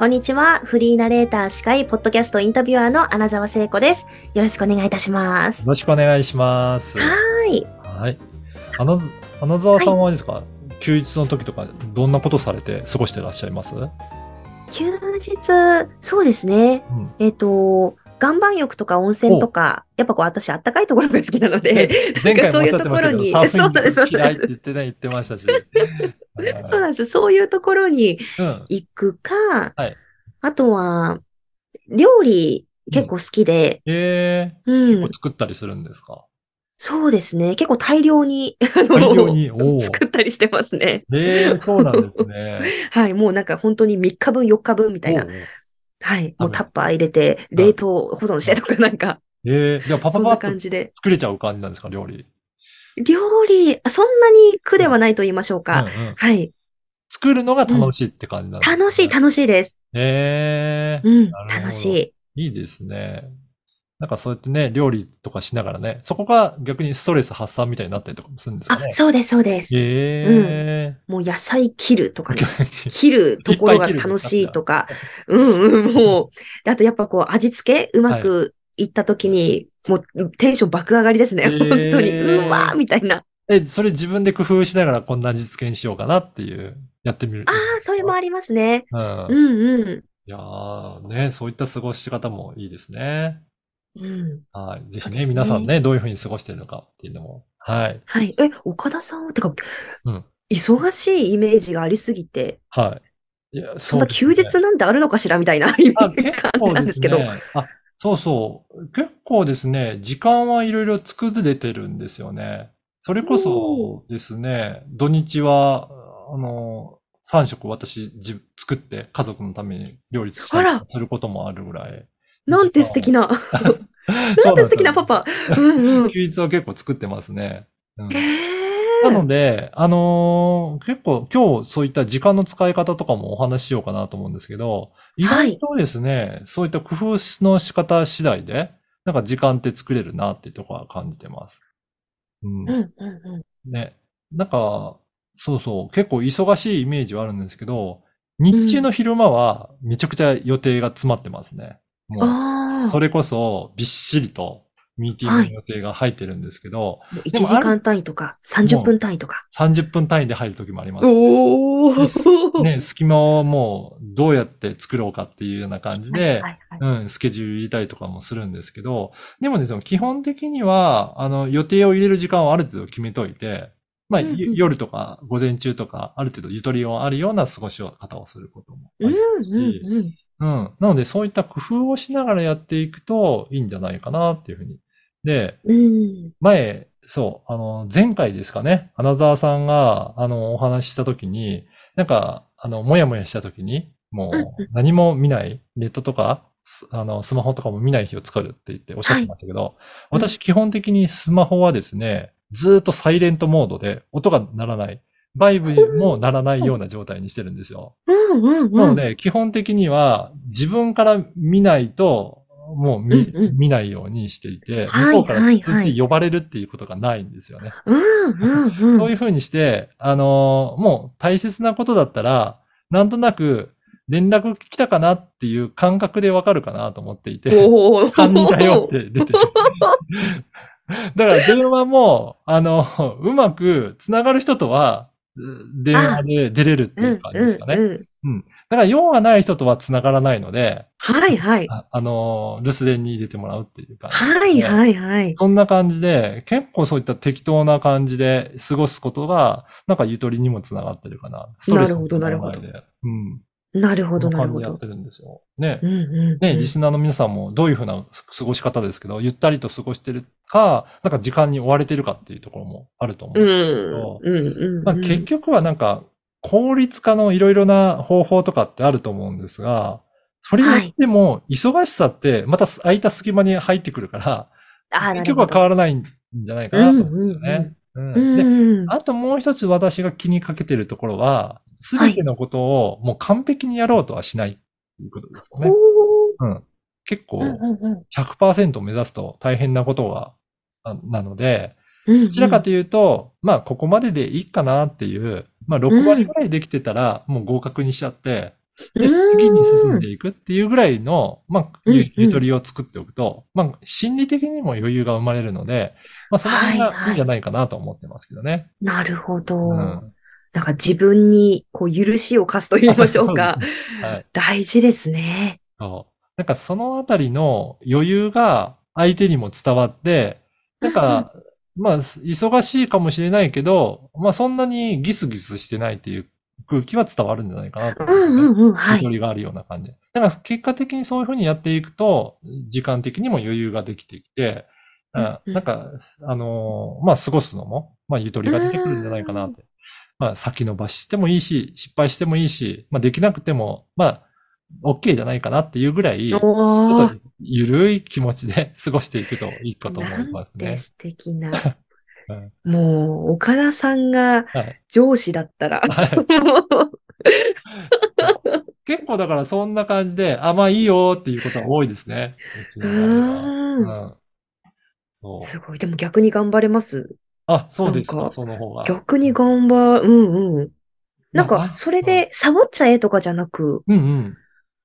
こんにちは。フリーナレーター司会、ポッドキャストインタビュアーの穴澤聖子です。よろしくお願いいたしますよ。ろしくお願いします。はーい。はい。あの、花沢さんはあれですか、休日の時とか、どんなことされて過ごしてらっしゃいます？うん。休日、そうですね。えっ、と、岩盤浴とか温泉とか、やっぱこう私あったかいところが好きなので、前回もおっしゃってましたけど、い嫌いって言ってね、言ってましたし。そうなんです。そういうところにうん。行くか、はいあとは、料理結構好きで、えうー、ん、結構作ったりするんですか？そうですね。結構大量に、あの作ったりしてますね。えー、そうなんですね。はい。もうなんか本当に3日分、4日分みたいなはい。もうタッパー入れて、冷凍保存してとかなんか、えー、でもパパパッと感じで。作れちゃう感じなんですか、料理？料理、あそんなに苦ではないと言いましょううんか。うん。はい。作るのが楽しいって感じなんですね楽しい、楽しいです。えー、うん楽しい。いいですね。なんかそうやってね、料理とかしながらね、そこが逆にストレス発散みたいになったりとかもするんですかあね。、そうです、そうです。えもう野菜切るとかね。ー。切るところが楽しいとか。うんうん、もう。であとやっぱこう味付けうまくいった時に、もうテンション爆上がりですね。本当に。うわーみたいな。え、それ自分で工夫しながらこんな味付けにしようかなっていう、やってみる。ああ、それもありますね。うん。いうんうん。やーね、そういった過ごし方もいいですね。うん。はい。ぜひね、皆さんね、どういうふうに過ごしてるのかっていうのも。はい。はい。え、岡田さんは、てか、うん忙しいイメージがありすぎて、はい。いや、そんなそうですね休日なんてあるのかしらみたいな感じ構でなんですすけど。ね。あ、そうそう。結構ですね、時間はいろいろ作れてるんですよね。それこそですね、土日は、あの、3食私自作って家族のために料理したりすることもあるぐらい。なんて素敵な、なんて素敵なパパ。うんうん。休日は結構作ってますね。うんへなーので、あのー結構今日そういった時間の使い方とかもお話ししようかなと思うんですけど、意外とですね、そういった工夫の仕方次第で、なんか時間って作れるなっていうところは感じてます。うん。うんうんうん。ね。なんか、そうそう、結構忙しいイメージはあるんですけど、日中の昼間はめちゃくちゃ予定が詰まってますね。もう。それこそびっしりとミーティングの予定が入ってるんですけど、1時間単位とか、30分単位とか。30分単位で入る時もあります。おでー。ね、隙間をもうどうやって作ろうかっていうような感じで、はいはいはいうん、スケジュール入れたりとかもするんですけど、でもですね、基本的には、あの、予定を入れる時間をある程度決めといて、まあ、うんうんゆ夜とか午前中とか、ある程度ゆとりがあるような過ごし方をすることもあうんりますし、うんうん。うん。なので、そういった工夫をしながらやっていくといいんじゃないかなっていうふうに。で、うん。前、そう、あの、前回ですかね、花沢さんが、あの、お話ししたときに、なんか、あの、もやもやしたときに、もうんう、何も見ない、ネットとか、すあの、スマホとかも見ない日を作るって言っておっしゃってましたけど、うん。私基本的にスマホはですね、ずーっとサイレントモードで、音が鳴らない、バイブも鳴らないような状態にしてるんですよ。うんうんうん。なので、基本的には自分から見ないと、もう見,、うんうん見ないようにしていて、はい向こうからはい通知呼ばれるっていうことがないんですよね。うんうんうん。そういうふうにして、あのーもう大切なことだったら、なんとなく連絡来たかなっていう感覚でわかるかなと思っていて、おー。勘に頼って出てる。だから電話も、あの、うまく繋がる人とは、電話で出れるってうんいう感じですかね。うんうん。だから用がない人とは繋がらないので、はいはい。ああの、留守電に入れてもらうっていう感じ。はいはいはい。そんな感じで、結構そういった適当な感じで過ごすことが、なんかゆとりにもつながってるかな。ストレスならないで。なるうん。なるほどななるほどやって。るんですよ。ねう。んうん。ね、リスナーの皆さんもどういうふうな過ごし方ですけど、ゆったりと過ごしてるか、なんか時間に追われてるかっていうところもあると思うんうですけど、ん。うんうん。まあ、結局はなんか、効率化のいろいろな方法とかってあると思うんですが、それによっても、忙しさって、また空いた隙間に入ってくるから、ああ、な結。局は変わらないんじゃないかなと思うんですよね。うんうんでうん。あともう一つ私が気にかけてるところは、すべてのことをもう完璧にやろうとはしないっていうことですよね。うん。結構うんうんうん100%目指すと大変なことが、あなので、うんどちらかというと、まあここまででいいかなっていう、まあ6割ぐらいできてたらもう合格にしちゃって、で、うん次に進んでいくっていうぐらいの、まあ、ゆゆとりを作っておくと、まあ、心理的にも余裕が生まれるので、まあ、その辺はいはいがいいんじゃないかなと思ってますけどね。なるほど。うん。なんか自分にこう許しを課すと言いましょうかそう。はい。大事ですね。そう。なんかそのあたりの余裕が相手にも伝わって、なんか、まあ、忙しいかもしれないけど、まあそんなにギスギスしてないっていう空気は伝わるんじゃないかなと思うんうんうん。はい。ゆとりがあるような感じ。だから結果的にそういうふうにやっていくと、時間的にも余裕ができてきて、あうんなんか、あのーまあ、過ごすのも、まあ、ゆとりが出てくるんじゃないかなって。まあ、先延ばししてもいいし、失敗してもいいし、まあ、できなくても、まあ、OK じゃないかなっていうぐらい、ちょっおーとゆるい気持ちで 過ごしていくといいかと思いますね。なんて素敵な うん。もう、岡田さんがはい。上司だったら、結構だからそんな感じで、あ、まあいいよっていうことが多いですね。うちのうん。すごい。でも逆に頑張れます。あ、そうですか、その方が。逆に頑張、うんうん。なんまあか、それで、サボっちゃえとかじゃなく、うん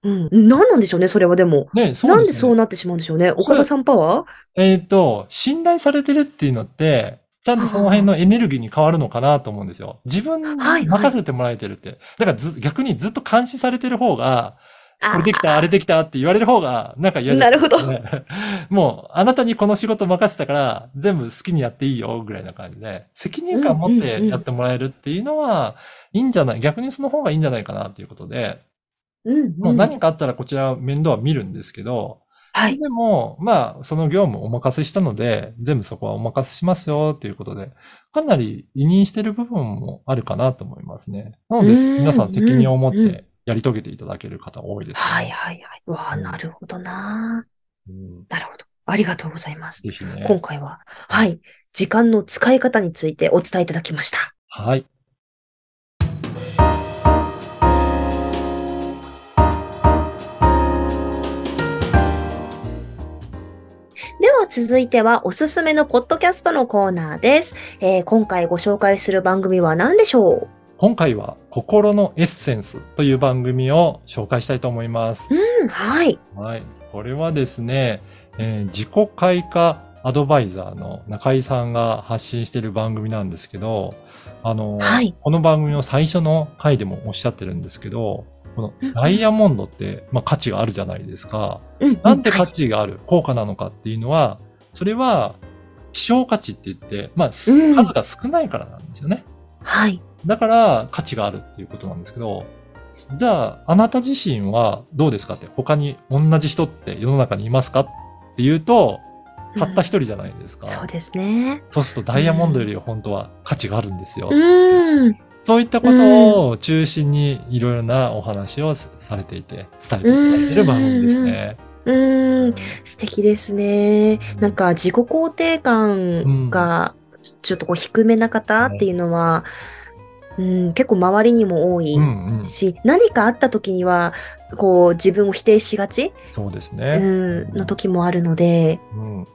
うん。うん。何なんでしょうね、それはでも。ね、そうなんでそうなってしまうんでしょうね。岡田さんパワー？えっと、信頼されてるっていうのって、ちゃんとその辺のエネルギーに変わるのかなと思うんですよ。自分にはいはい任せてもらえてるって。だからず、逆にずっと監視されてる方が、これできあた、あれできたって言われる方が、なんか嫌じゃなるほど。ね。もう、あなたにこの仕事任せたから、全部好きにやっていいよ、ぐらいな感じで、責任感持ってやってもらえるっていうのは、いいんじゃない、逆にその方がいいんじゃないかなっていうことで、うんもう何かあったらこちら面倒は見るんですけど、はい。でも、まあ、その業務をお任せしたので、全部そこはお任せしますよっていうことで、かなり委任してる部分もあるかなと思いますね。なので、うん。皆さん責任を持っうんてやり遂げていただける方多いですね。はいはいはい。わあ、うんなるほどな。うんなるほど。ありがとうございます。ぜひね。今回は、はい。時間の使い方についてお伝えいただきました。はい。では続いてはおすすめのポッドキャストのコーナーです。えー今回ご紹介する番組は何でしょう？今回は、心のエッセンスという番組を紹介したいと思います。うん、はい。はい。これはですね、えー自己開花アドバイザーの中井さんが発信している番組なんですけど、あの、はいこの番組の最初の回でもおっしゃってるんですけど、このうんダイヤモンドって、まあ、価値があるじゃないですか。うん、なんで価はい値がある、高価なのかっていうのは、それは希少価値って言って、まあ、数が少ないからなんですよね。はい。だから価値があるっていうことなんですけど、じゃあ、あなた自身はどうですかって、他に同じ人って世の中にいますかっていうと、たった一人じゃないですか。そうですね。そうするとダイヤモンドより本当は価値があるんですよ。うん。そういったことを中心にいろいろなお話をされていて、伝えていただいている番組ですね。うん。素敵ですね。なんか自己肯定感がちょっとこう低めな方っていうのは、うん、結構周りにも多いうんうん。し、何かあった時には、こう自分を否定しがち、そうですうね。ん、の時もあるので、うん。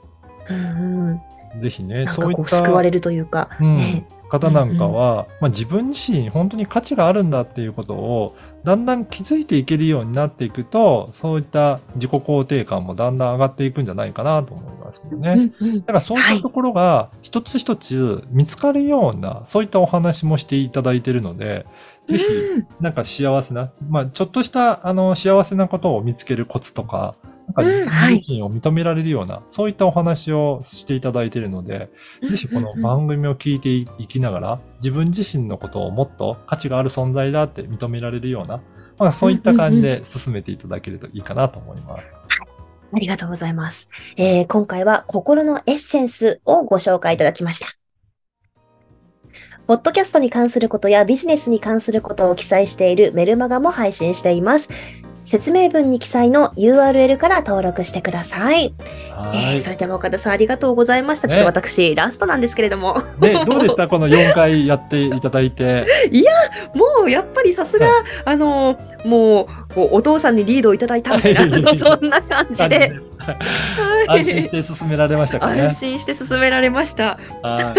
うんうん、ぜひね、なんかこう救われるというか、うんね。方なんかは、まあ、自分自身本当に価値があるんだっていうことをだんだん気づいていけるようになっていくとそういった自己肯定感もだんだん上がっていくんじゃないかなと思いますけどね。だからそういったところが一つ一つ見つかるような、そういったお話もしていただいているので、ぜひうんなんか幸せな、まあちょっとしたあの幸せなことを見つけるコツとか、なんか自身を認められるような、そういったお話をしていただいているので、ぜひこの番組を聞いていきながら、自分自身のことをもっと価値がある存在だって認められるような、まあそういった感じで進めていただけるといいかなと思います。ありがとうございます。えー今回は心のエッセンスをご紹介いただきました。ポッドキャストに関することやビジネスに関することを記載しているメルマガも配信しています。説明文に記載の URL から登録してください。はい。えーそれでは岡田さんありがとうございました。ちょっとね私、ラストなんですけれども。ね、どうでした？この4回やっていただいて。もうやっぱりさすが、あの、もう、お父さんにリードをいただいたみたいな、は いそんな感じで。はい安心して進められましたか安ね。心して進められました。は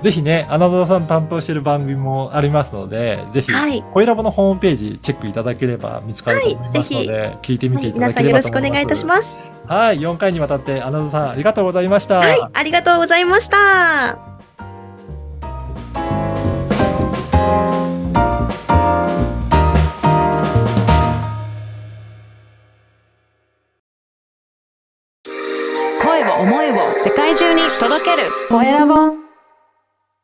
い。ぜひね、アナザーさん担当してる番組もありますので、ぜひ、はい。声ラボのホームページチェックいただければ見つかると思いますので、聞いてみていた皆だければさんよろしくおと思います。願いいたします。はい、4回にわたってアナザーさんありがとうございました。はい、ありがとうございました。Dorénavant